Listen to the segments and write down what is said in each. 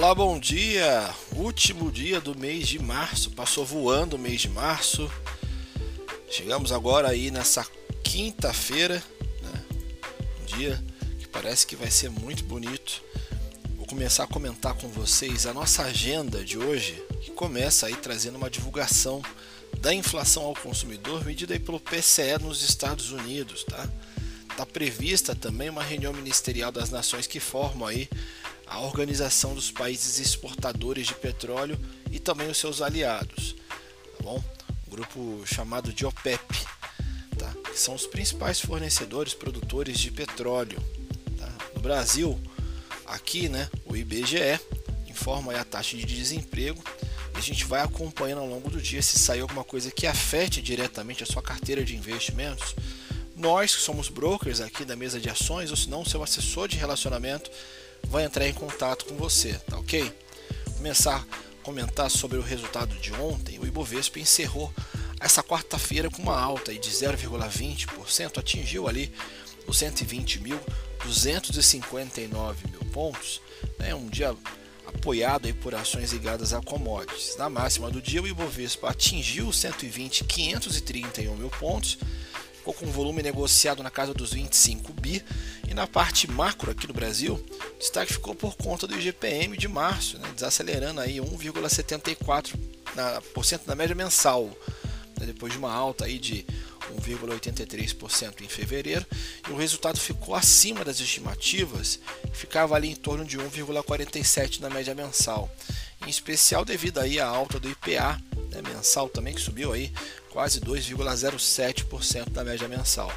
Olá, bom dia! Último dia do mês de março, passou voando o mês de março. Chegamos agora aí nessa quinta-feira, né? um dia que parece que vai ser muito bonito. Vou começar a comentar com vocês a nossa agenda de hoje, que começa aí trazendo uma divulgação da inflação ao consumidor medida aí pelo PCE nos Estados Unidos, tá? Está prevista também uma reunião ministerial das nações que formam aí a Organização dos Países Exportadores de Petróleo e também os seus aliados, tá bom? Um grupo chamado de OPEP, tá? Que são os principais fornecedores, produtores de petróleo. Tá? No Brasil, aqui, né, o IBGE informa a taxa de desemprego e a gente vai acompanhando ao longo do dia se sair alguma coisa que afete diretamente a sua carteira de investimentos. Nós, que somos brokers aqui da mesa de ações, ou se não, seu assessor de relacionamento, vai entrar em contato com você, tá ok? Começar a comentar sobre o resultado de ontem, o Ibovespa encerrou essa quarta-feira com uma alta de 0,20%, atingiu ali os 120.259 mil pontos, né? um dia apoiado aí por ações ligadas a commodities. Na máxima do dia, o Ibovespa atingiu os 120.531 mil pontos, ficou com um volume negociado na casa dos 25 bi. E na parte macro aqui no Brasil, destaque ficou por conta do IGPM de março, né, desacelerando aí 1,74% na, na média mensal, né, depois de uma alta aí de 1,83% em fevereiro, e o resultado ficou acima das estimativas, ficava ali em torno de 1,47 na média mensal, em especial devido aí à alta do IPA né, mensal também que subiu aí quase 2,07% da média mensal.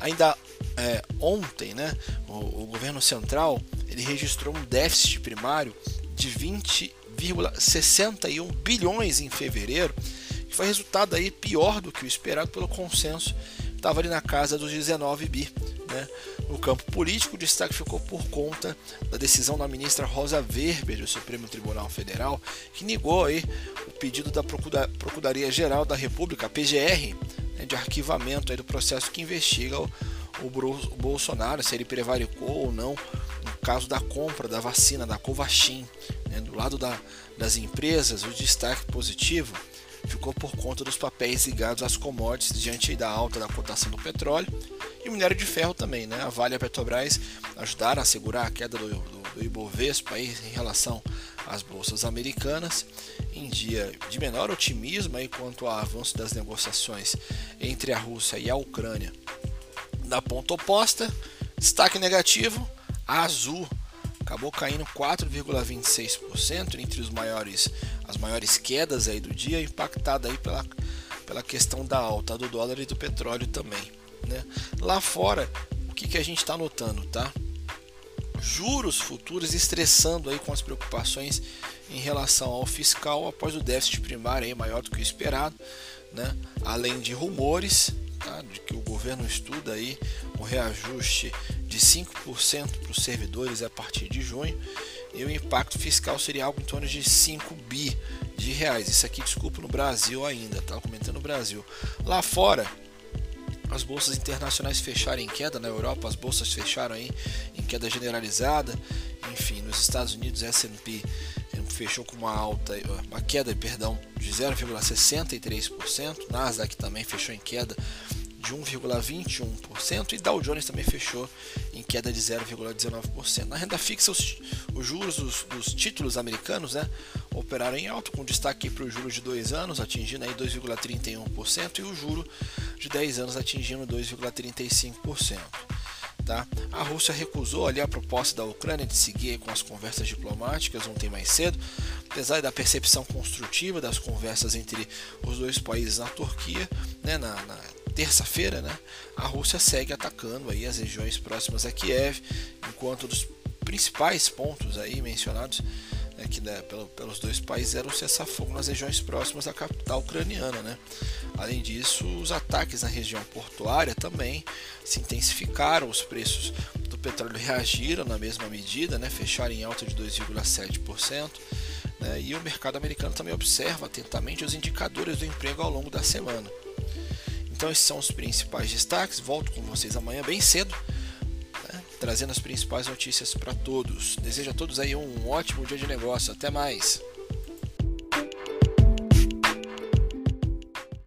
Ainda é, ontem, né, o, o, governo central ele registrou um déficit primário de 20,61 bilhões em fevereiro, que foi resultado aí pior do que o esperado pelo consenso, estava ali na casa dos 19 bi. Né? No campo político, o destaque ficou por conta da decisão da ministra Rosa Weber do Supremo Tribunal Federal, que negou aí o pedido da Procuradoria Geral da República, PGR, né, de arquivamento aí do processo que investiga o, o Bolsonaro, se ele prevaricou ou não caso da compra da vacina da Covaxin. Né, do lado da, das empresas, o destaque positivo ficou por conta dos papéis ligados às commodities diante da alta da cotação do petróleo e o minério de ferro também, né? A Vale e a Petrobras ajudaram a segurar a queda do, do, do Ibovespa aí, em relação às bolsas americanas em dia de menor otimismo aí quanto ao avanço das negociações entre a Rússia e a Ucrânia. Da ponta oposta, destaque negativo, Azul acabou caindo 4,26% entre os maiores as maiores quedas aí do dia, impactada aí pela, pela questão da alta do dólar e do petróleo também. Né? Lá fora, o que, que a gente está notando, tá? Juros futuros estressando aí com as preocupações em relação ao fiscal após o déficit primário aí maior do que o esperado, né? Além de rumores tá? de que o governo estuda aí um reajuste de 5% para os servidores a partir de junho e o impacto fiscal seria algo em torno de 5 bi de reais. Isso aqui, desculpa, no Brasil ainda, tá comentando no Brasil. Lá fora, as bolsas internacionais fecharam em queda, na Europa as bolsas fecharam aí em queda generalizada. Enfim, nos Estados Unidos, S&P fechou com uma alta, uma queda, perdão, de 0,63%. Nasdaq também fechou em queda de 1,21% e Dow Jones também fechou em queda de 0,19%. Na renda fixa, os, os juros dos, dos, títulos americanos né, operaram em alto, com destaque para o juro de 2 anos, atingindo 2,31%, e o juro de 10 anos atingindo 2,35%. Tá? A Rússia recusou ali a proposta da Ucrânia de seguir com as conversas diplomáticas ontem mais cedo, apesar da percepção construtiva das conversas entre os dois países na Turquia, né, na, na terça-feira, né, a Rússia segue atacando aí as regiões próximas a Kiev, enquanto os principais pontos aí mencionados né, que, né, pelo, pelos dois países eram cessar-fogo nas regiões próximas à capital ucraniana. Né. Além disso, os ataques na região portuária também se intensificaram, os preços do petróleo reagiram na mesma medida, né, fecharam em alta de 2,7%. Né, e o mercado americano também observa atentamente os indicadores do emprego ao longo da semana. Então esses são os principais destaques. Volto com vocês amanhã bem cedo. Né? trazendo as principais notícias para todos. Desejo a todos aí um ótimo dia de negócio. Até mais.